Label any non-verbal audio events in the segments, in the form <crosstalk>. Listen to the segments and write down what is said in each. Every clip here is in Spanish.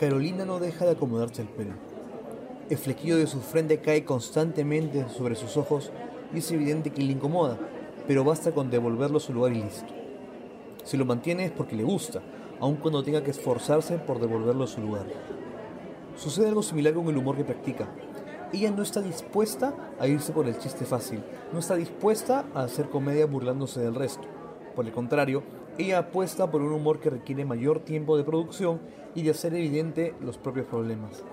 Carolina no deja de acomodarse el pelo. El flequillo de su frente cae constantemente sobre sus ojos y es evidente que le incomoda, pero basta con devolverlo a su lugar y listo. Si lo mantiene es porque le gusta, aun cuando tenga que esforzarse por devolverlo a su lugar. Sucede algo similar con el humor que practica. Ella no está dispuesta a irse por el chiste fácil, no está dispuesta a hacer comedia burlándose del resto. Por el contrario, ella apuesta por un humor que requiere mayor tiempo de producción y de hacer evidente los propios problemas.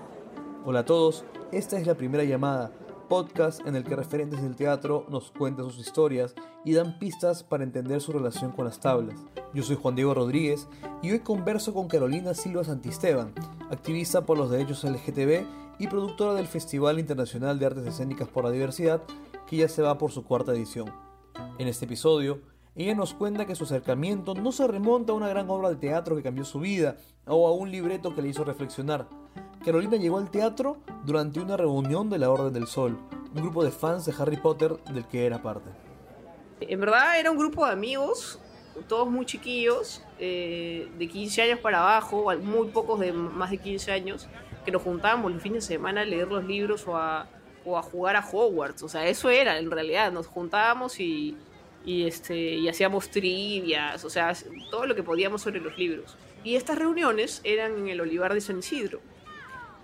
Hola a todos, esta es la primera llamada, podcast en el que referentes del teatro nos cuentan sus historias y dan pistas para entender su relación con las tablas. Yo soy Juan Diego Rodríguez y hoy converso con Carolina Silva Santisteban, activista por los derechos LGTB y productora del Festival Internacional de Artes Escénicas por la Diversidad, que ya se va por su cuarta edición. En este episodio, ella nos cuenta que su acercamiento no se remonta a una gran obra de teatro que cambió su vida o a un libreto que le hizo reflexionar. Carolina llegó al teatro durante una reunión de la Orden del Sol, un grupo de fans de Harry Potter del que era parte. En verdad era un grupo de amigos, todos muy chiquillos, eh, de 15 años para abajo, muy pocos de más de 15 años, que nos juntábamos los fines de semana a leer los libros o a, o a jugar a Hogwarts. O sea, eso era en realidad, nos juntábamos y y, este, y hacíamos trivias, o sea, todo lo que podíamos sobre los libros. Y estas reuniones eran en el Olivar de San Isidro.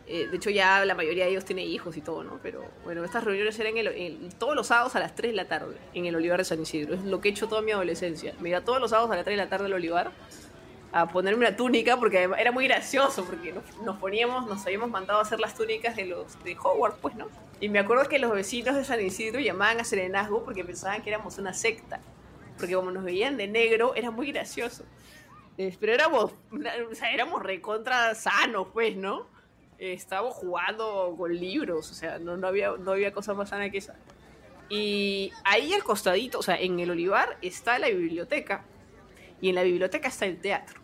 Eh, de hecho, ya la mayoría de ellos tiene hijos y todo, ¿no? Pero bueno, estas reuniones eran todos los sábados a las 3 de la tarde en el Olivar de San Isidro. Es lo que he hecho toda mi adolescencia. Me iba todos los sábados a las 3 de la tarde al Olivar a ponerme una túnica porque era muy gracioso porque nos, poníamos, nos habíamos mandado a hacer las túnicas de los de Hogwarts, pues, ¿no? Y me acuerdo que los vecinos de San Isidro llamaban a serenazgo porque pensaban que éramos una secta. Porque como nos veían de negro, era muy gracioso. Eh, pero éramos, o sea, éramos recontra sanos, pues, ¿no? Eh, estábamos jugando con libros, o sea, no, no, había, no había cosa más sana que esa. Y ahí al costadito, o sea, en el olivar está la biblioteca. Y en la biblioteca está el teatro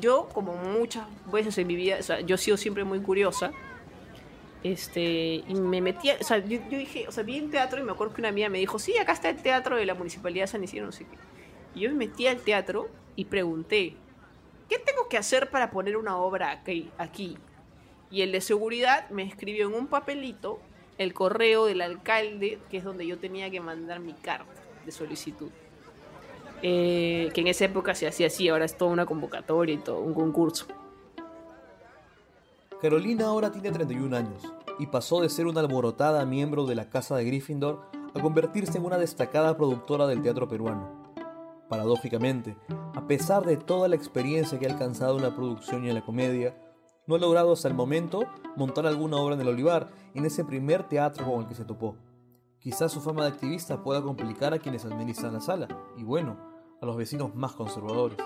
yo, como muchas veces en mi vida, o sea, yo he sido siempre muy curiosa. Este, y me metía, o sea, yo, dije, o sea, vi el teatro y me acuerdo que una amiga me dijo, sí, acá está el teatro de la Municipalidad de San Isidro, no sé qué. Y yo me metí al teatro y pregunté, ¿qué tengo que hacer para poner una obra aquí? aquí? Y el de seguridad me escribió en un papelito el correo del alcalde, que es donde yo tenía que mandar mi carta de solicitud. Eh, que en esa época se hacía así, ahora es toda una convocatoria y todo, un concurso. Carolina ahora tiene 31 años y pasó de ser una alborotada miembro de la Casa de Gryffindor a convertirse en una destacada productora del teatro peruano. Paradójicamente, a pesar de toda la experiencia que ha alcanzado en la producción y en la comedia, no ha logrado hasta el momento montar alguna obra en el Olivar, en ese primer teatro con el que se topó. Quizás su fama de activista pueda complicar a quienes administran la sala, y bueno, a los vecinos más conservadores.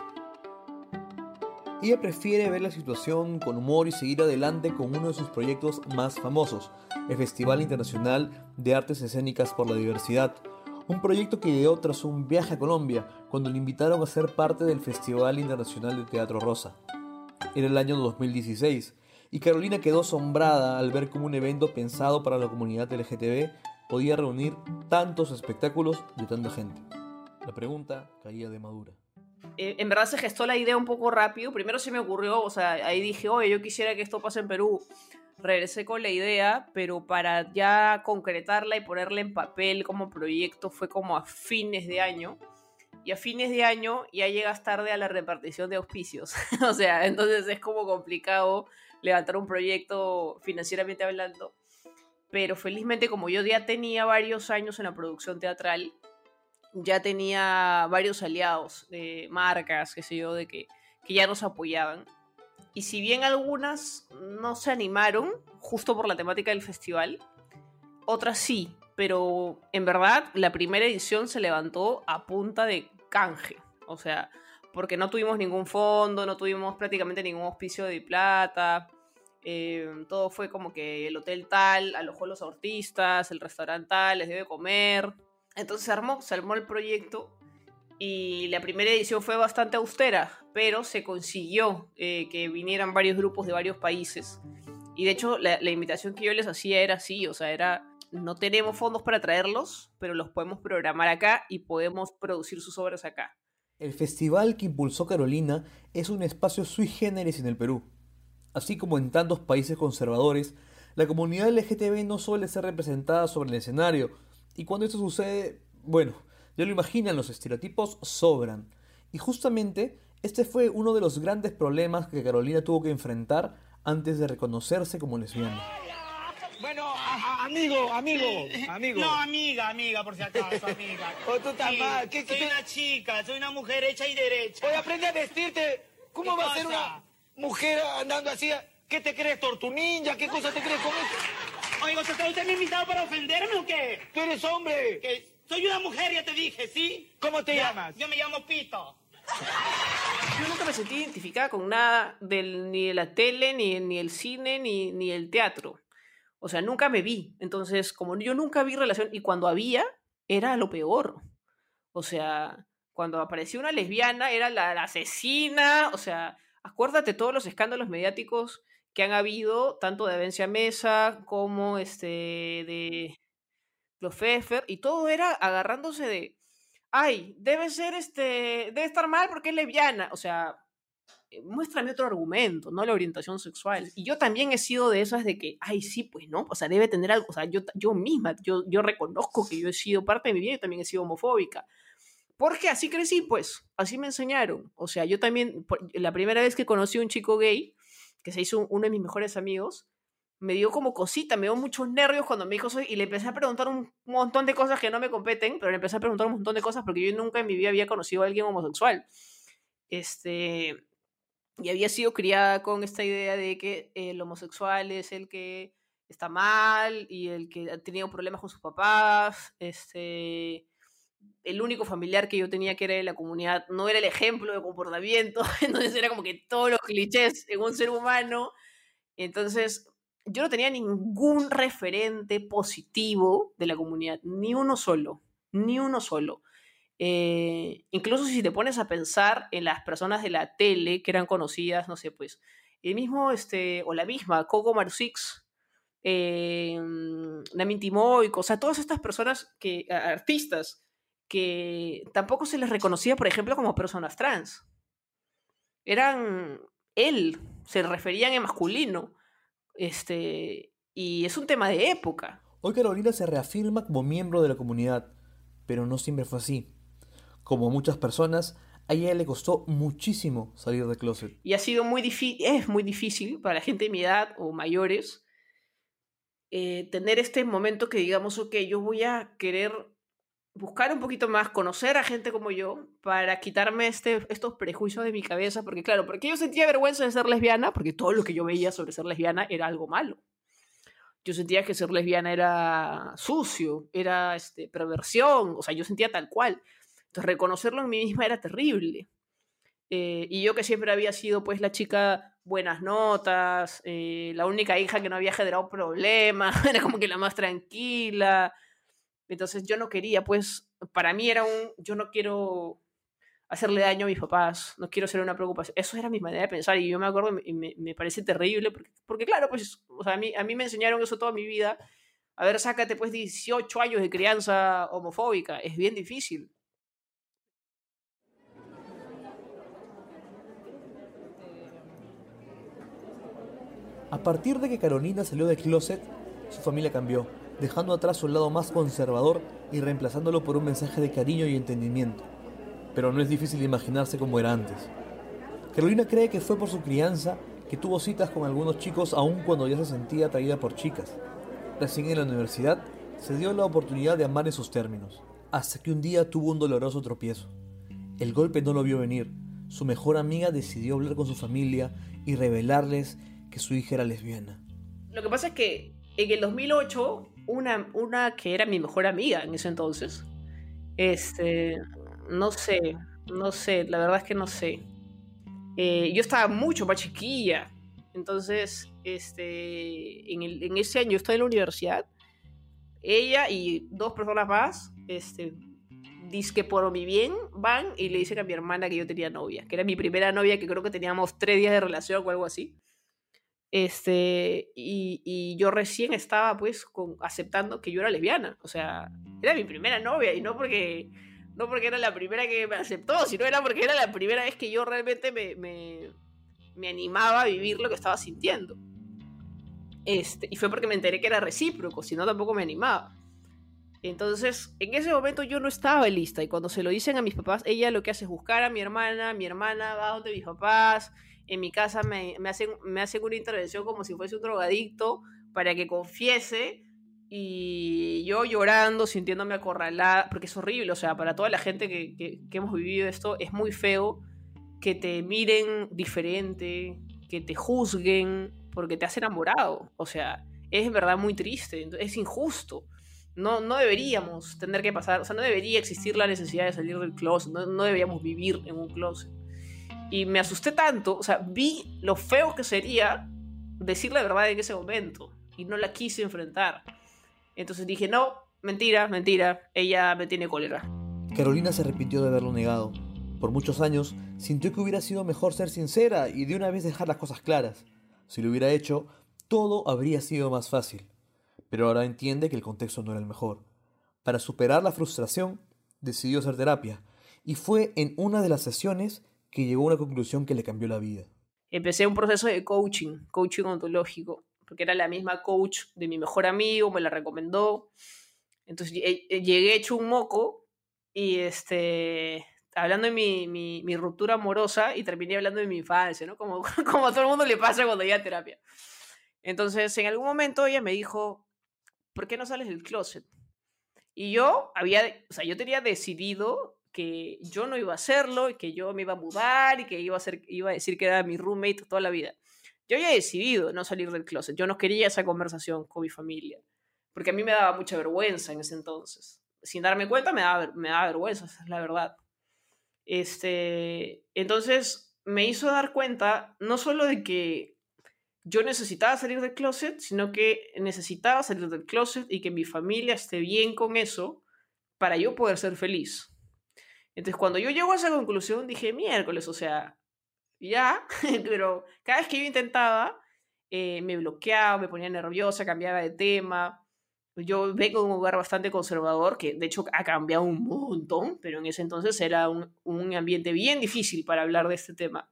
Ella prefiere ver la situación con humor y seguir adelante con uno de sus proyectos más famosos, el Festival Internacional de Artes Escénicas por la Diversidad, un proyecto que ideó tras un viaje a Colombia cuando le invitaron a ser parte del Festival Internacional de Teatro Rosa. Era el año 2016 y Carolina quedó asombrada al ver cómo un evento pensado para la comunidad LGTB podía reunir tantos espectáculos de tanta gente. La pregunta caía de madura. Eh, en verdad se gestó la idea un poco rápido. Primero se me ocurrió, o sea, ahí dije, oye, yo quisiera que esto pase en Perú. Regresé con la idea, pero para ya concretarla y ponerla en papel como proyecto fue como a fines de año. Y a fines de año ya llegas tarde a la repartición de auspicios. <laughs> o sea, entonces es como complicado levantar un proyecto financieramente hablando. Pero felizmente como yo ya tenía varios años en la producción teatral, ya tenía varios aliados de marcas, qué sé yo, de que, que ya nos apoyaban. Y si bien algunas no se animaron, justo por la temática del festival, otras sí, pero en verdad la primera edición se levantó a punta de canje. O sea, porque no tuvimos ningún fondo, no tuvimos prácticamente ningún auspicio de plata. Eh, todo fue como que el hotel tal alojó a los artistas, el restaurante tal les debe comer. Entonces se armó, se armó el proyecto y la primera edición fue bastante austera, pero se consiguió eh, que vinieran varios grupos de varios países. Y de hecho la, invitación que yo les hacía era así, o sea, era, no tenemos fondos para traerlos, pero los podemos programar acá y podemos producir sus obras acá. El festival que impulsó Carolina es un espacio sui generis en el Perú. Así como en tantos países conservadores, la comunidad LGTB no suele ser representada sobre el escenario, y cuando esto sucede, bueno, ya lo imaginan, los estereotipos sobran. Y justamente este fue uno de los grandes problemas que Carolina tuvo que enfrentar antes de reconocerse como lesbiana. Bueno, amigo, amigo, amigo. No, amiga, amiga, por si acaso, amiga. O <laughs> oh, tú estás mal. ¿Qué, soy una chica, soy una mujer hecha y derecha. Oye, aprende a vestirte. ¿Cómo va a ser una mujer andando así? ¿Qué te crees, ninja? ¿Qué cosa te crees con esto? Oiga, ¿usted me ha invitado para ofenderme o qué? Tú eres hombre. Soy una mujer, ya te dije, ¿sí? ¿Cómo te llamas? Yo me llamo Pito. Yo nunca me sentí identificada con nada del, ni de la tele, ni, ni el cine, ni, ni el teatro. O sea, nunca me vi. Entonces, como yo nunca vi relación, y cuando había, era lo peor. O sea, cuando apareció una lesbiana, era la, asesina. O sea, acuérdate todos los escándalos mediáticos que han habido, tanto de Vencia Mesa como este de los Pfeffer, y todo era agarrándose de, ay, debe ser este, debe estar mal porque es lesbiana. O sea, eh, muéstrame otro argumento, no la orientación sexual. Y yo también he sido de esas de que, ay, sí, pues no, o sea, debe tener algo, o sea, yo, yo misma, yo, yo reconozco que yo he sido parte de mi vida y también he sido homofóbica. Porque así crecí, pues, así me enseñaron. O sea, yo también, la primera vez que conocí a un chico gay, que se hizo uno de mis mejores amigos, me dio como cosita, me dio muchos nervios cuando me dijo soy, y le empecé a preguntar un montón de cosas que no me competen, pero le empecé a preguntar un montón de cosas porque yo nunca en mi vida había conocido a alguien homosexual. Este, y había sido criada con esta idea de que el homosexual es el que está mal y el que ha tenido problemas con sus papás, este, el único familiar que yo tenía que era de la comunidad no era el ejemplo de comportamiento, <laughs> entonces era como que todos los clichés en un ser humano, entonces yo no tenía ningún referente positivo de la comunidad, ni uno solo, ni uno solo. Eh, incluso si te pones a pensar en las personas de la tele que eran conocidas, no sé, pues, el mismo, este, o la misma, Coco Marusix, eh, Namin Timoico, o sea, todas estas personas que, artistas, que tampoco se les reconocía, por ejemplo, como personas trans. Eran él, se referían en masculino. Este, y es un tema de época. Hoy Carolina se reafirma como miembro de la comunidad, pero no siempre fue así. Como muchas personas, a ella le costó muchísimo salir del closet. Y ha sido muy difícil, es muy difícil para la gente de mi edad o mayores eh, tener este momento que digamos, ok, yo voy a querer buscar un poquito más, conocer a gente como yo, para quitarme este, estos prejuicios de mi cabeza, porque claro, porque yo sentía vergüenza de ser lesbiana, porque todo lo que yo veía sobre ser lesbiana era algo malo. Yo sentía que ser lesbiana era sucio, era este, perversión, o sea, yo sentía tal cual reconocerlo en mí misma era terrible. Eh, y yo que siempre había sido pues la chica buenas notas, eh, la única hija que no había generado problemas, <laughs> era como que la más tranquila. Entonces yo no quería, pues para mí era un, yo no quiero hacerle daño a mis papás, no quiero ser una preocupación. Eso era mi manera de pensar y yo me acuerdo y me, me, parece terrible porque, porque claro, pues o sea, a, mí, a mí me enseñaron eso toda mi vida. A ver, sácate pues 18 años de crianza homofóbica, es bien difícil. A partir de que Carolina salió del closet, su familia cambió, dejando atrás su lado más conservador y reemplazándolo por un mensaje de cariño y entendimiento. Pero no es difícil imaginarse cómo era antes. Carolina cree que fue por su crianza que tuvo citas con algunos chicos aun cuando ya se sentía atraída por chicas. Recién en la universidad se dio la oportunidad de amar en sus términos, hasta que un día tuvo un doloroso tropiezo. El golpe no lo vio venir. Su mejor amiga decidió hablar con su familia y revelarles que su hija era lesbiana. Lo que pasa es que en el 2008, una, una que era mi mejor amiga en ese entonces, este, no sé, no sé, la verdad es que no sé. Eh, yo estaba mucho más chiquilla, entonces, este, en, el, en ese año yo estaba en la universidad, ella y dos personas más, este, que por mi bien van y le dicen a mi hermana que yo tenía novia, que era mi primera novia, que creo que teníamos tres días de relación o algo así. Este, y, yo recién estaba pues con, aceptando que yo era lesbiana. O sea, era mi primera novia y no porque, no porque era la primera que me aceptó, sino era porque era la primera vez que yo realmente me, me, me animaba a vivir lo que estaba sintiendo. Este, y fue porque me enteré que era recíproco, si no tampoco me animaba. Entonces, en ese momento yo no estaba lista y cuando se lo dicen a mis papás, ella lo que hace es buscar a mi hermana, mi hermana va donde mis papás, en mi casa me, me, hacen, me hacen una intervención como si fuese un drogadicto para que confiese y yo llorando, sintiéndome acorralada, porque es horrible, o sea, para toda la gente que, que, que hemos vivido esto, es muy feo que te miren diferente, que te juzguen, porque te has enamorado, o sea, es en verdad muy triste, es injusto no, no deberíamos tener que pasar, o sea, no debería existir la necesidad de salir del closet, no, no deberíamos vivir en un closet. Y me asusté tanto, o sea, vi lo feo que sería decir la verdad en ese momento y no la quise enfrentar. Entonces dije, no, mentira, mentira, ella me tiene cólera. Carolina se arrepintió de haberlo negado. Por muchos años sintió que hubiera sido mejor ser sincera y de una vez dejar las cosas claras. Si lo hubiera hecho, todo habría sido más fácil pero ahora entiende que el contexto no era el mejor. Para superar la frustración, decidió hacer terapia, y fue en una de las sesiones que llegó a una conclusión que le cambió la vida. Empecé un proceso de coaching, coaching ontológico, porque era la misma coach de mi mejor amigo, me la recomendó. Entonces llegué hecho un moco y este, hablando de mi, mi, mi, ruptura amorosa y terminé hablando de mi infancia, ¿no? Como, <laughs> como a todo el mundo le pasa cuando llega a terapia. Entonces, en algún momento ella me dijo, ¿por qué no sales del closet? Y yo había, o sea, yo tenía decidido que yo no iba a hacerlo y que yo me iba a mudar y que iba a, ser, iba a decir que era mi roommate toda la vida. Yo había decidido no salir del closet. Yo no quería esa conversación con mi familia. Porque a mí me daba mucha vergüenza en ese entonces. Sin darme cuenta, me daba, me daba vergüenza, esa es la verdad. Este, entonces me hizo dar cuenta no solo de que yo necesitaba salir del closet, sino que necesitaba salir del closet y que mi familia esté bien con eso para yo poder ser feliz. Entonces, cuando yo llego a esa conclusión, dije, miércoles, o sea, ya, <laughs> pero cada vez que yo intentaba, eh, me bloqueaba, me ponía nerviosa, cambiaba de tema. Yo vengo de un lugar bastante conservador, que de hecho ha cambiado un montón, pero en ese entonces era un, un ambiente bien difícil para hablar de este tema.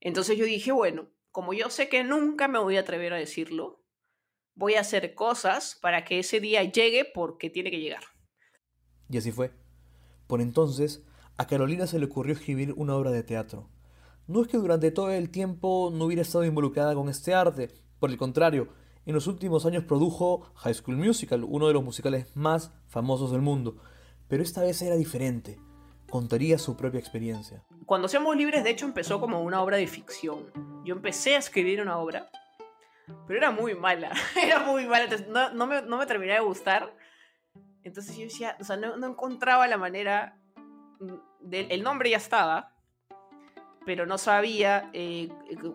Entonces yo dije, bueno, como yo sé que nunca me voy a atrever a decirlo, voy a hacer cosas para que ese día llegue porque tiene que llegar. Y así fue. Por entonces, a Carolina se le ocurrió escribir una obra de teatro. No es que durante todo el tiempo no hubiera estado involucrada con este arte, por el contrario, en los últimos años produjo High School Musical, uno de los musicales más famosos del mundo, pero esta vez era diferente contaría su propia experiencia. Cuando Seamos Libres, de hecho, empezó como una obra de ficción. Yo empecé a escribir una obra, pero era muy mala. <laughs> era muy mala, no, me, no me terminaba de gustar. Entonces yo decía, o sea, no, encontraba la manera. De, el nombre ya estaba, pero no sabía eh,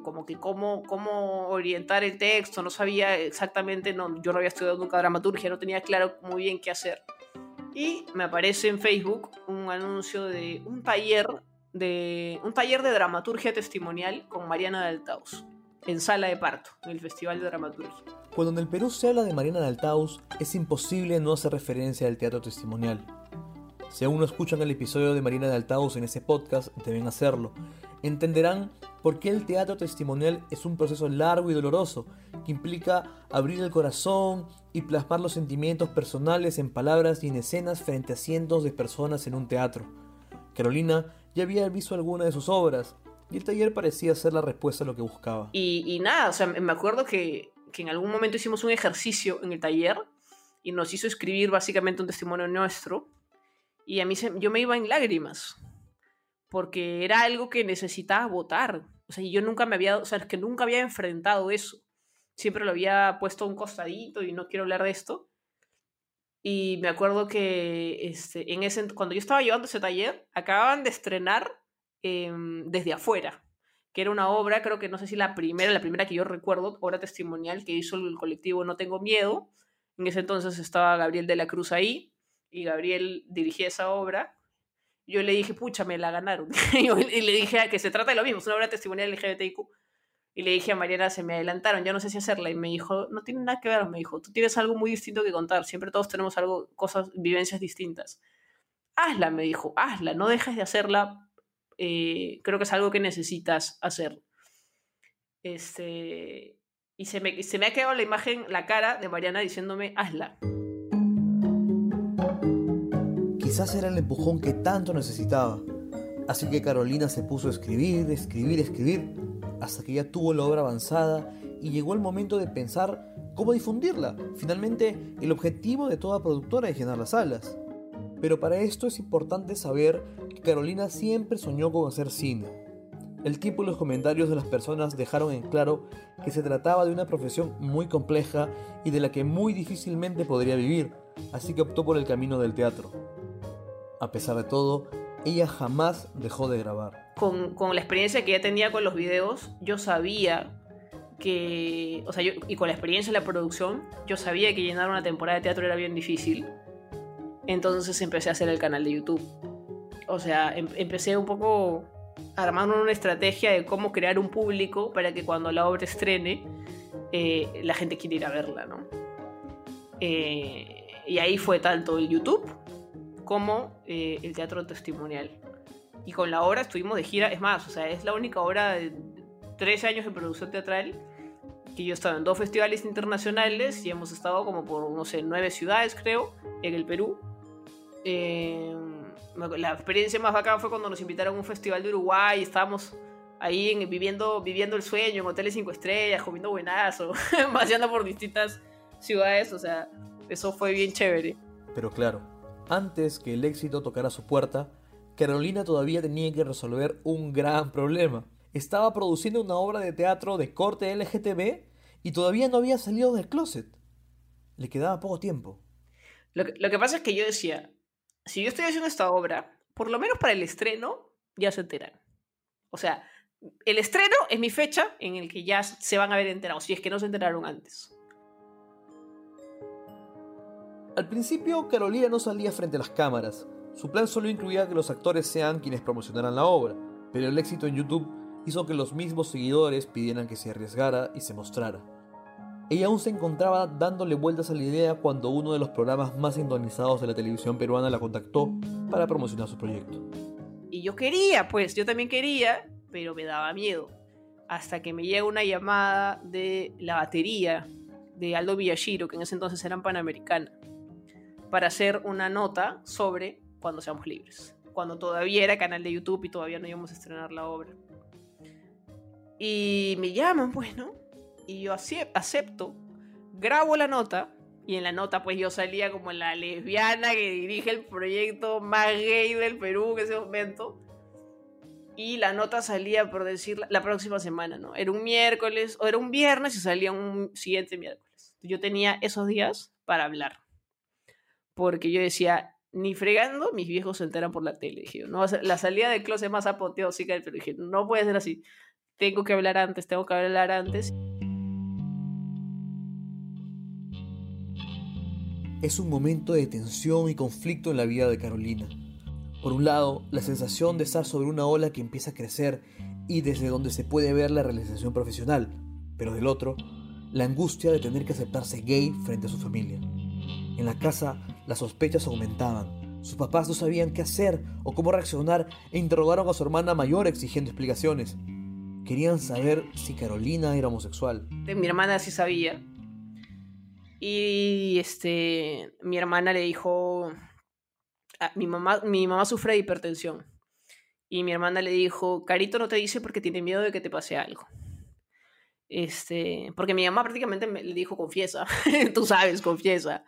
como que cómo, cómo orientar el texto, no sabía exactamente, no, yo no había estudiado nunca dramaturgia, no tenía claro muy bien qué hacer y me aparece en Facebook un anuncio de un taller de un taller de dramaturgia testimonial con Mariana de Altaus en Sala de Parto, en el Festival de Dramaturgia. Cuando en el Perú se habla de Mariana de Altaus, es imposible no hacer referencia al teatro testimonial. Si aún no escuchan el episodio de Mariana de Altaus en ese podcast, deben hacerlo. Entenderán por qué el teatro testimonial es un proceso largo y doloroso, que implica abrir el corazón y plasmar los sentimientos personales en palabras y en escenas frente a cientos de personas en un teatro. Carolina ya había visto alguna de sus obras, y el taller parecía ser la respuesta a lo que buscaba. Y, y nada, o sea, me acuerdo que, que en algún momento hicimos un ejercicio en el taller y nos hizo escribir básicamente un testimonio nuestro y a mí se, yo me iba en lágrimas porque era algo que necesitaba votar. O sea, yo nunca me había, o sea, que nunca había enfrentado eso. Siempre lo había puesto a un costadito y no quiero hablar de esto. Y me acuerdo que este, en ese, cuando yo estaba llevando ese taller, acababan de estrenar eh, Desde afuera, que era una obra, creo que no sé si la primera, la primera que yo recuerdo, obra testimonial que hizo el colectivo No Tengo Miedo. En ese entonces estaba Gabriel de la Cruz ahí y Gabriel dirigía esa obra yo le dije, pucha, me la ganaron. <laughs> y le dije que se trata de lo mismo, es una obra testimonial LGBTIQ. Y le dije a Mariana, se me adelantaron, yo no sé si hacerla. Y me dijo, no tiene nada que ver, me dijo, tú tienes algo muy distinto que contar, siempre todos tenemos algo, cosas, vivencias distintas. Hazla, me dijo, hazla, no dejes de hacerla, eh, creo que es algo que necesitas hacer. Este, y se me, se me ha quedado la imagen, la cara de Mariana diciéndome, hazla. Quizás era el empujón que tanto necesitaba. Así que Carolina se puso a escribir, escribir, escribir, hasta que ya tuvo la obra avanzada y llegó el momento de pensar cómo difundirla. Finalmente, el objetivo de toda productora es llenar las salas. Pero para esto es importante saber que Carolina siempre soñó con hacer cine. El tiempo y los comentarios de las personas dejaron en claro que se trataba de una profesión muy compleja y de la que muy difícilmente podría vivir, así que optó por el camino del teatro. A pesar de todo, ella jamás dejó de grabar. Con, con la experiencia que ya tenía con los videos, yo sabía que, o sea, y con la experiencia de la producción, yo sabía que llenar una temporada de teatro era bien difícil. Entonces empecé a hacer el canal de YouTube. O sea, em empecé un poco armando una estrategia de cómo crear un público para que cuando la obra estrene, eh, la gente quiera ir a verla, ¿no? Eh, y ahí fue tanto el YouTube como eh, el teatro testimonial. Y con la obra estuvimos de gira, es más, o sea, es la única obra de 13 años de producción teatral que yo he estado en dos festivales internacionales y hemos estado como por, no sé, nueve ciudades, creo, en el Perú. Eh, la experiencia más bacana fue cuando nos invitaron a un festival de Uruguay y estábamos ahí en, viviendo, viviendo el sueño en hoteles cinco estrellas, comiendo buenazo, <laughs> paseando por distintas ciudades, o sea, eso fue bien chévere. Pero claro, antes que el éxito tocara su puerta, Carolina todavía tenía que resolver un gran problema. Estaba produciendo una obra de teatro de corte LGTB y todavía no había salido del closet. Le quedaba poco tiempo. Lo que, lo que pasa es que yo decía, si yo estoy haciendo esta obra, por lo menos para el estreno, ya se enteran. O sea, el estreno es mi fecha en el que ya se van a ver enterados, si es que no se enteraron antes. Al principio, Carolina no salía frente a las cámaras. Su plan solo incluía que los actores sean quienes promocionaran la obra, pero el éxito en YouTube hizo que los mismos seguidores pidieran que se arriesgara y se mostrara. Ella aún se encontraba dándole vueltas a la idea cuando uno de los programas más sintonizados de la televisión peruana la contactó para promocionar su proyecto. Y yo quería, pues, yo también quería, pero me daba miedo. Hasta que me llega una llamada de la batería de Aldo Villashiro, que en ese entonces era Panamericana, para hacer una nota sobre cuando seamos libres. Cuando todavía era canal de YouTube y todavía no íbamos a estrenar la obra. Y me llaman, pues, ¿no? Y yo acepto, grabo la nota, y en la nota, pues yo salía como la lesbiana que dirige el proyecto más gay del Perú en ese momento. Y la nota salía, por decir, la próxima semana, ¿no? Era un miércoles, o era un viernes y salía un siguiente miércoles. Yo tenía esos días para hablar. Porque yo decía, ni fregando, mis viejos se enteran por la tele. Dije, no, la salida del closet más apoteósica del Perú. Dije, no puede ser así tengo que hablar antes, tengo que hablar antes. Es un momento de tensión y conflicto en la vida de Carolina. Por un lado, la sensación de estar sobre una ola que empieza a crecer y desde donde se puede ver la realización profesional, pero del otro, la angustia de tener que aceptarse gay frente a su familia. En la casa, las sospechas aumentaban. Sus papás no sabían qué hacer o cómo reaccionar e interrogaron a su hermana mayor exigiendo explicaciones. Querían saber si Carolina era homosexual. Mi hermana sí sabía. Y este, mi hermana le dijo, a, mi, mamá, mi mamá sufre de hipertensión. Y mi hermana le dijo, Carito no te dice porque tiene miedo de que te pase algo. Este, porque mi mamá prácticamente me, le dijo, confiesa, <laughs> tú sabes, confiesa.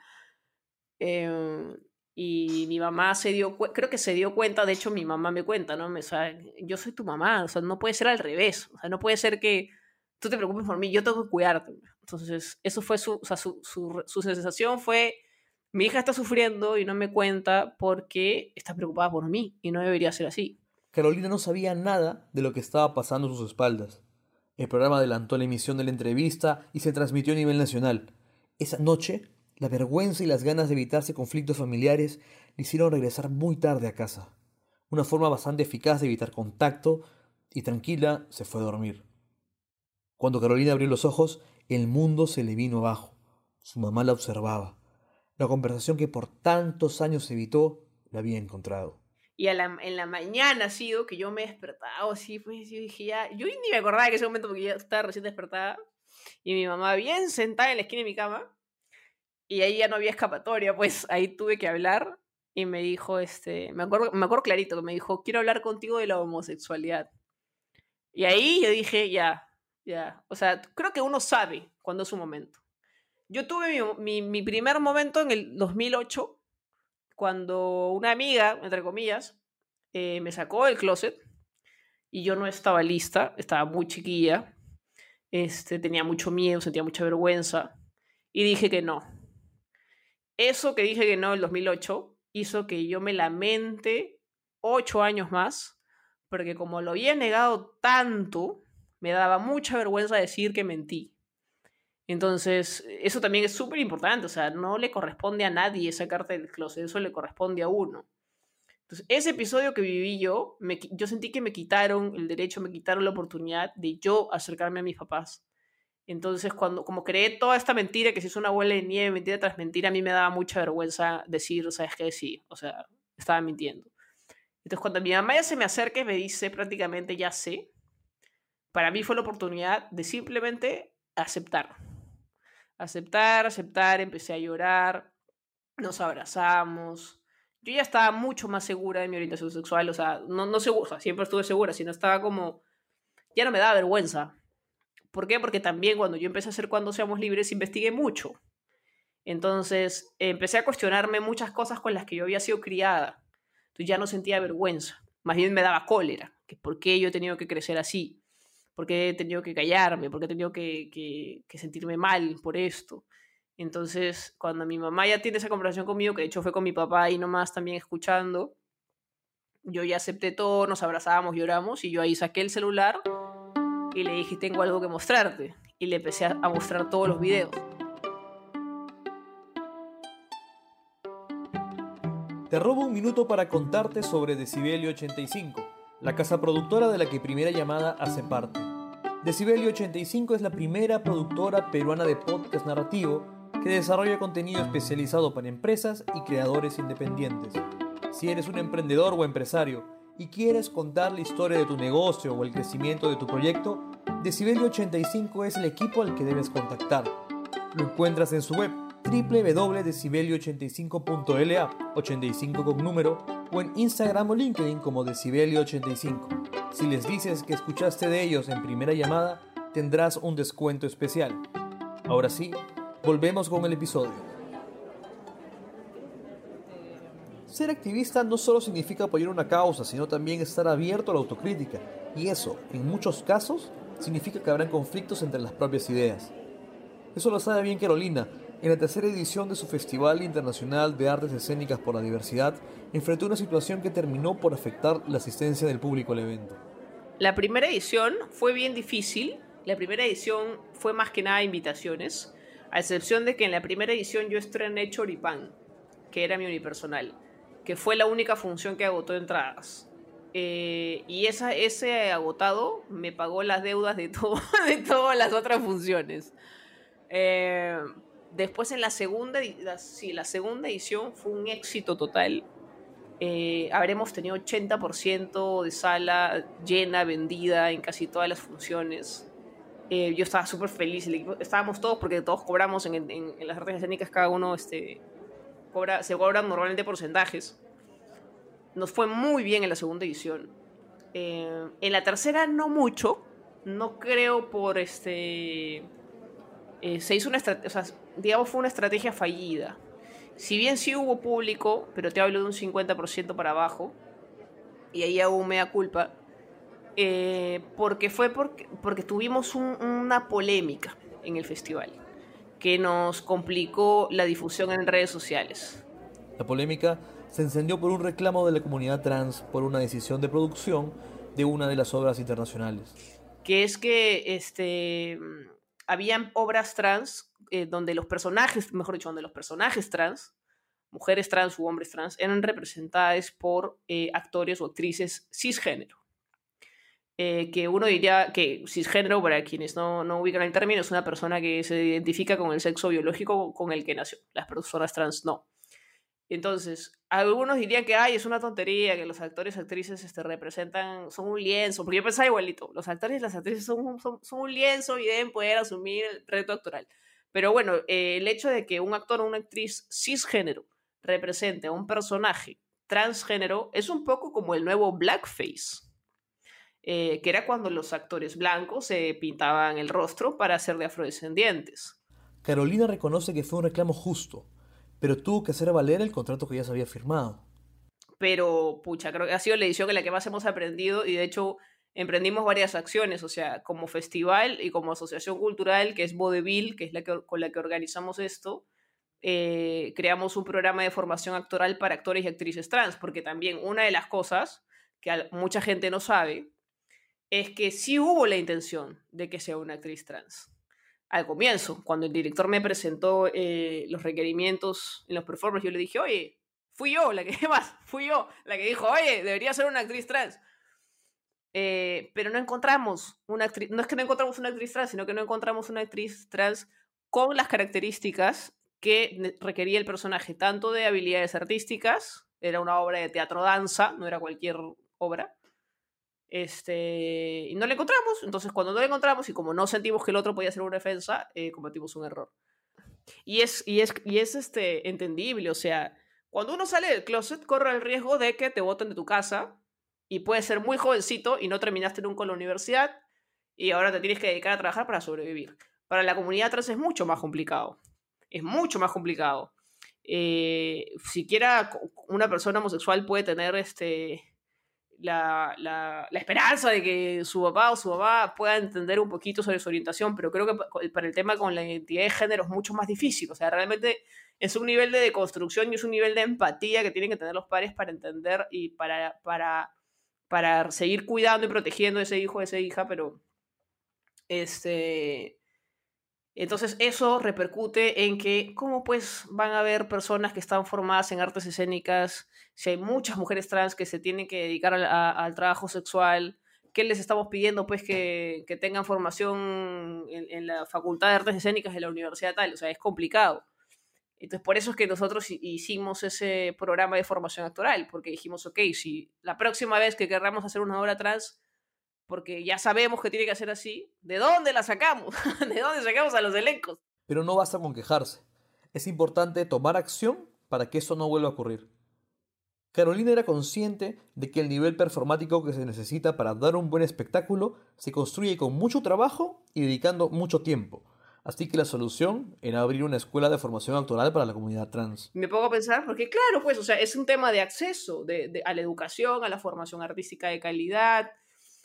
Eh, y mi mamá se dio, creo que se dio cuenta, de hecho mi mamá me cuenta, ¿no? Me, o sea, yo soy tu mamá, o sea, no puede ser al revés, o sea, no puede ser que tú te preocupes por mí, yo tengo que cuidarte. Entonces, eso fue su, o sea, su, su, su sensación fue, mi hija está sufriendo y no me cuenta porque está preocupada por mí y no debería ser así. Carolina no sabía nada de lo que estaba pasando a sus espaldas. El programa adelantó la emisión de la entrevista y se transmitió a nivel nacional. Esa noche la vergüenza y las ganas de evitarse conflictos familiares le hicieron regresar muy tarde a casa. Una forma bastante eficaz de evitar contacto y tranquila se fue a dormir. Cuando Carolina abrió los ojos, el mundo se le vino abajo. Su mamá la observaba. La conversación que por tantos años evitó la había encontrado. Y a la- en la mañana ha sido que yo me he despertado así, pues yo dije ya, yo ni me acordaba en ese momento porque ya estaba recién despertada. Y mi mamá bien sentada en la esquina de mi cama. Y ahí ya no había escapatoria, pues ahí tuve que hablar. Y me dijo, este, me acuerdo, me acuerdo clarito que me dijo, quiero hablar contigo de la homosexualidad. Y ahí yo dije, ya, ya. O sea, creo que uno sabe cuándo es su momento. Yo tuve mi, mi, mi primer momento en el 2008, cuando una amiga, entre comillas, eh, me sacó del closet y yo no estaba lista, estaba muy chiquilla, este, tenía mucho miedo, sentía mucha vergüenza y dije que no. Eso que dije que no en el 2008 hizo que yo me lamente ocho años más, porque como lo había negado tanto, me daba mucha vergüenza decir que mentí. Entonces, eso también es súper importante, o sea, no le corresponde a nadie sacarte del closet, eso le corresponde a uno. Entonces, ese episodio que viví yo, me, yo sentí que me quitaron el derecho, me quitaron la oportunidad de yo acercarme a mis papás. Entonces, cuando como creé toda esta mentira, que se hizo una bola de nieve, mentira tras mentira, a mí me daba mucha vergüenza decir, ¿sabes qué? Sí, o sea, estaba mintiendo. Entonces, cuando mi mamá ya se me acerca y me dice prácticamente ya sé, para mí fue la oportunidad de simplemente aceptar. Aceptar, aceptar, empecé a llorar, nos abrazamos. Yo ya estaba mucho más segura de mi orientación sexual, o sea, no, no segura, o siempre estuve segura, sino estaba como, ya no me daba vergüenza. ¿Por qué? Porque también cuando yo empecé a hacer Cuando Seamos Libres, investigué mucho. Entonces, empecé a cuestionarme muchas cosas con las que yo había sido criada. Entonces ya no sentía vergüenza, más bien me daba cólera, que por qué yo he tenido que crecer así, por qué he tenido que callarme, por qué he tenido que, que- sentirme mal por esto. Entonces, cuando mi mamá ya tiene esa conversación conmigo, que de hecho fue con mi papá ahí nomás también escuchando, yo ya acepté todo, nos abrazábamos, lloramos, y yo ahí saqué el celular y le dije, tengo algo que mostrarte. Y le empecé a mostrar todos los videos. Te robo un minuto para contarte sobre Decibelio 85, la casa productora de la que Primera Llamada hace parte. Decibelio 85 es la primera productora peruana de podcast narrativo que desarrolla contenido especializado para empresas y creadores independientes. Si eres un emprendedor o empresario y quieres contar la historia de tu negocio o el crecimiento de tu proyecto, Decibelio 85 es el equipo al que debes contactar. Lo encuentras en su web www.decibelio85.la 85 con número o en Instagram o LinkedIn como Decibelio85. Si les dices que escuchaste de ellos en primera llamada, tendrás un descuento especial. Ahora sí, volvemos con el episodio. Ser activista no solo significa apoyar una causa, sino también estar abierto a la autocrítica. Y eso, en muchos casos, significa que habrán conflictos entre las propias ideas. Eso lo sabe bien Carolina. En la tercera edición de su Festival Internacional de Artes Escénicas por la Diversidad, enfrentó una situación que terminó por afectar la asistencia del público al evento. La primera edición fue bien difícil. La primera edición fue más que nada invitaciones, a excepción de que en la primera edición yo estrené Choripán, que era mi unipersonal, que fue la única función que agotó entradas. Eh, y esa, ese agotado me pagó las deudas de, todo, <laughs> de todas las otras funciones. Eh, después en la segunda, la, la segunda edición fue un éxito total. Eh, habremos tenido 80% de sala llena, vendida en casi todas las funciones. Eh, yo estaba súper feliz, estábamos todos porque todos cobramos en, las artes escénicas, cada uno este, cobra, se cobran normalmente porcentajes. Nos fue muy bien en la segunda edición. Eh, en la tercera no mucho, no creo por este... se hizo una estrategia, digamos fue una estrategia fallida. Si bien sí hubo público, pero te hablo de un 50% para abajo, y ahí hago un mea culpa, eh, porque fue porque, porque tuvimos un- una polémica en el festival que nos complicó la difusión en redes sociales. La polémica se encendió por un reclamo de la comunidad trans por una decisión de producción de una de las obras internacionales. que es que este, habían obras trans eh, donde los personajes, mejor dicho, donde los personajes trans, mujeres trans u hombres trans, eran representadas por eh, actores o actrices cisgénero. Eh, que uno diría que cisgénero, para quienes no, no ubican el término, es una persona que se identifica con el sexo biológico con el que nació. Las personas trans no. Entonces, algunos dirían que ay, es una tontería, que los actores y actrices este, representan, son un lienzo, porque yo pensaba igualito, los actores y las actrices son, son un lienzo y deben poder asumir el reto actoral. Pero bueno, eh, el hecho de que un actor o una actriz cisgénero represente a un personaje transgénero es un poco como el nuevo blackface, eh, que era cuando los actores blancos se pintaban el rostro para ser de afrodescendientes. Carolina reconoce que fue un reclamo justo, pero tuvo que hacer valer el contrato que ya se había firmado. pero pucha, creo que ha sido la edición en la que más hemos aprendido y de hecho emprendimos varias acciones, o sea, como festival y como asociación cultural, que es Vodevil, que es la que, con la que organizamos esto, eh, creamos un programa de formación actoral para actores y actrices trans, porque también una de las cosas que mucha gente no sabe es que sí hubo la intención de que sea una actriz trans. Al comienzo, cuando el director me presentó eh, los requerimientos en los performers, yo le dije, oye, fui yo la que, <laughs> más, fui yo la que dijo, oye, debería ser una actriz trans. Eh, pero no encontramos una actriz, no es que no encontramos una actriz trans, sino que no encontramos una actriz trans con las características que requería el personaje, tanto de habilidades artísticas, era una obra de teatro danza, no era cualquier obra, este, y no la encontramos, entonces cuando no la encontramos y como no sentimos que el otro podía ser una defensa, eh, cometimos un error. Y es, y es, y es este, entendible, o sea, cuando uno sale del closet corre el riesgo de que te boten de tu casa y puedes ser muy jovencito y no terminaste nunca la universidad y ahora te tienes que dedicar a trabajar para sobrevivir. Para la comunidad trans es mucho más complicado, es mucho más complicado. Eh, siquiera una persona homosexual puede tener este, la, la, la esperanza de que su papá o su mamá pueda entender un poquito sobre su orientación, pero creo que pa- para el tema con la identidad de género es mucho más difícil. O sea, realmente es un nivel de deconstrucción y es un nivel de empatía que tienen que tener los padres para entender y para, para, para seguir cuidando y protegiendo a ese hijo o esa hija, pero este... Entonces eso repercute en que, ¿cómo pues van a haber personas que están formadas en artes escénicas si hay muchas mujeres trans que se tienen que dedicar al, a- al trabajo sexual? ¿Qué les estamos pidiendo? Pues que, que tengan formación en, en la Facultad de Artes Escénicas de la Universidad tal. O sea, es complicado. Entonces, por eso es que nosotros hi- hicimos ese programa de formación actoral, porque dijimos, ok, si la próxima vez que querramos hacer una obra trans, porque ya sabemos que tiene que ser así, ¿de dónde la sacamos? <laughs> ¿De dónde sacamos a los elencos? Pero no basta con quejarse. Es importante tomar acción para que eso no vuelva a ocurrir. Carolina era consciente de que el nivel performático que se necesita para dar un buen espectáculo se construye con mucho trabajo y dedicando mucho tiempo. Así que la solución era abrir una escuela de formación actoral para la comunidad trans. Me pongo a pensar, porque claro, pues, o sea, es un tema de acceso de, a la educación, a la formación artística de calidad,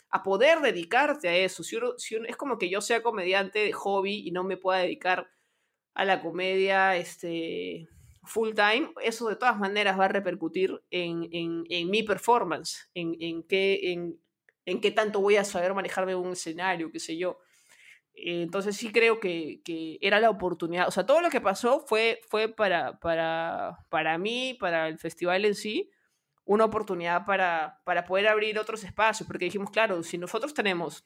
a poder dedicarte a eso. Si uno, si uno- es como que yo sea comediante de hobby y no me pueda dedicar a la comedia este, full time, eso de todas maneras va a repercutir en, en- mi performance, en, en, qué, en, en qué tanto voy a saber manejarme un escenario, qué sé yo. Eh, Entonces sí creo que, que era la oportunidad. O sea, todo lo que pasó fue, fue para, para, para mí, para el festival en sí, una oportunidad para, para poder abrir otros espacios. Porque dijimos, claro, si nosotros tenemos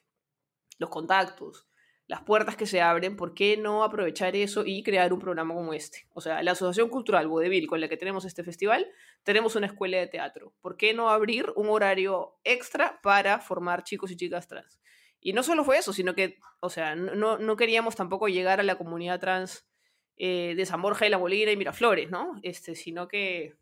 los contactos, las puertas que se abren, ¿por qué no aprovechar eso y crear un programa como este? O sea, la Asociación Cultural Vodevil, con la que tenemos este festival, tenemos una escuela de teatro. ¿Por qué no abrir un horario extra para formar chicos y chicas trans? Y no solo fue eso, sino que, o sea, no, no- queríamos tampoco llegar a la comunidad trans eh, de San Borja de la Molina y Miraflores, ¿no? Este, sino que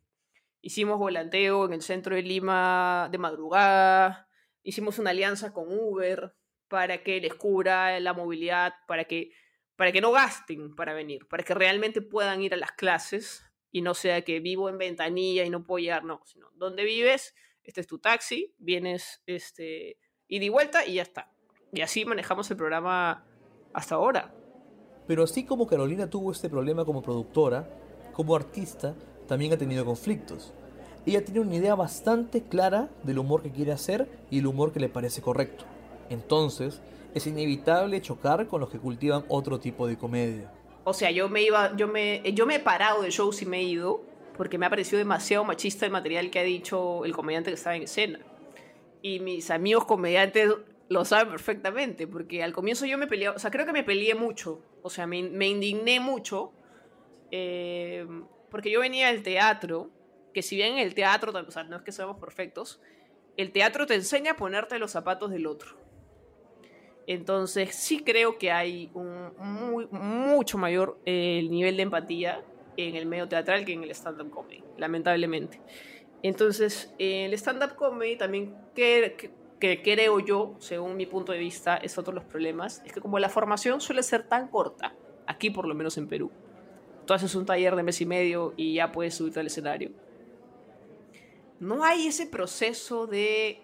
hicimos volanteo en el centro de Lima de madrugada, hicimos una alianza con Uber para que les cubra la movilidad, para que, para que no gasten para venir, para que realmente puedan ir a las clases y no sea que vivo en ventanilla y no puedo llegar, no, sino donde vives, este es tu taxi, vienes este, ida y vuelta y ya está. Y así manejamos el programa hasta ahora. Pero así como Carolina tuvo este problema como productora, como artista también ha tenido conflictos. Ella tiene una idea bastante clara del humor que quiere hacer y el humor que le parece correcto. Entonces, es inevitable chocar con los que cultivan otro tipo de comedia. O sea, yo me iba, yo me, yo me he parado de shows y me he ido porque me ha parecido demasiado machista el material que ha dicho el comediante que estaba en escena. Y mis amigos comediantes lo saben perfectamente, porque al comienzo yo me peleé, o sea, creo que me peleé mucho, o sea, me, me indigné mucho, eh, porque yo venía del teatro, que si bien en el teatro, o sea, no es que seamos perfectos, el teatro te enseña a ponerte los zapatos del otro. Entonces sí creo que hay un mucho mayor eh, nivel de empatía en el medio teatral que en el stand-up comedy, lamentablemente. Entonces, el stand-up comedy también que, que, creo yo, según mi punto de vista, es otro de los problemas, es que como la formación suele ser tan corta, aquí por lo menos en Perú, tú haces un taller de mes y medio y ya puedes subirte al escenario. No hay ese proceso de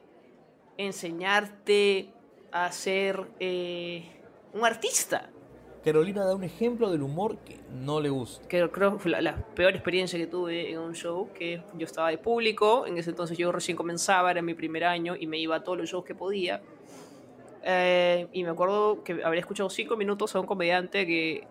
enseñarte a ser eh, un artista. Carolina da un ejemplo del humor que no le gusta. Que creo que fue la, peor experiencia que tuve en un show, que yo estaba de público, en ese entonces yo recién comenzaba, era mi primer año y me iba a todos los shows que podía. Eh, y me acuerdo que habría escuchado cinco minutos a un comediante que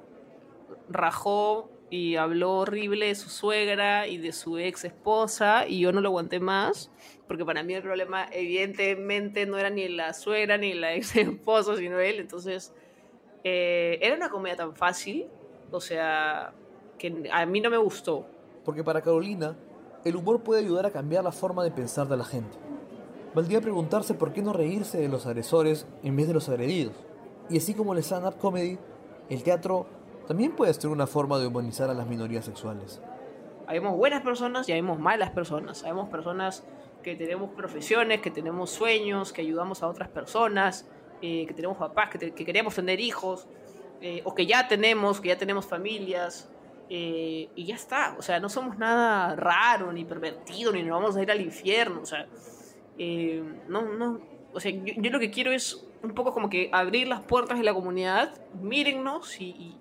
rajó y habló horrible de su suegra y de su ex esposa y yo no lo aguanté más porque para mí el problema evidentemente no era ni la suegra ni la ex <laughs> esposa sino él entonces eh, era una comedia tan fácil, o sea, que a mí no me gustó. Porque para Carolina, el humor puede ayudar a cambiar la forma de pensar de la gente. Valdría preguntarse por qué no reírse de los agresores en vez de los agredidos. Y así como el stand-up comedy, el teatro también puede ser una forma de humanizar a las minorías sexuales. Habemos buenas personas y habemos malas personas. Habemos personas que tenemos profesiones, que tenemos sueños, que ayudamos a otras personas, eh, que tenemos papás, que, queremos tener hijos, eh, o que ya tenemos, que ya tenemos familias, eh, y ya está. O sea, no somos nada raro, ni pervertido, ni nos vamos a ir al infierno. O sea, no, no. O sea, yo, lo que quiero es un poco como que abrir las puertas de la comunidad, mírennos y, y,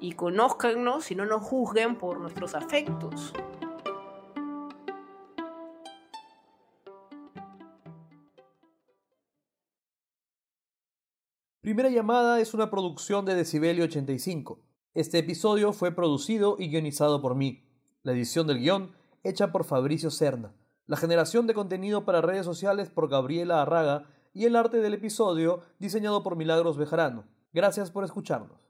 y conózcannos y no nos juzguen por nuestros afectos. Primera llamada es una producción de Decibelio 85. Este episodio fue producido y guionizado por mí. La edición del guion hecha por Fabricio Cerna. La generación de contenido para redes sociales por Gabriela Arraga y el arte del episodio diseñado por Milagros Bejarano. Gracias por escucharnos.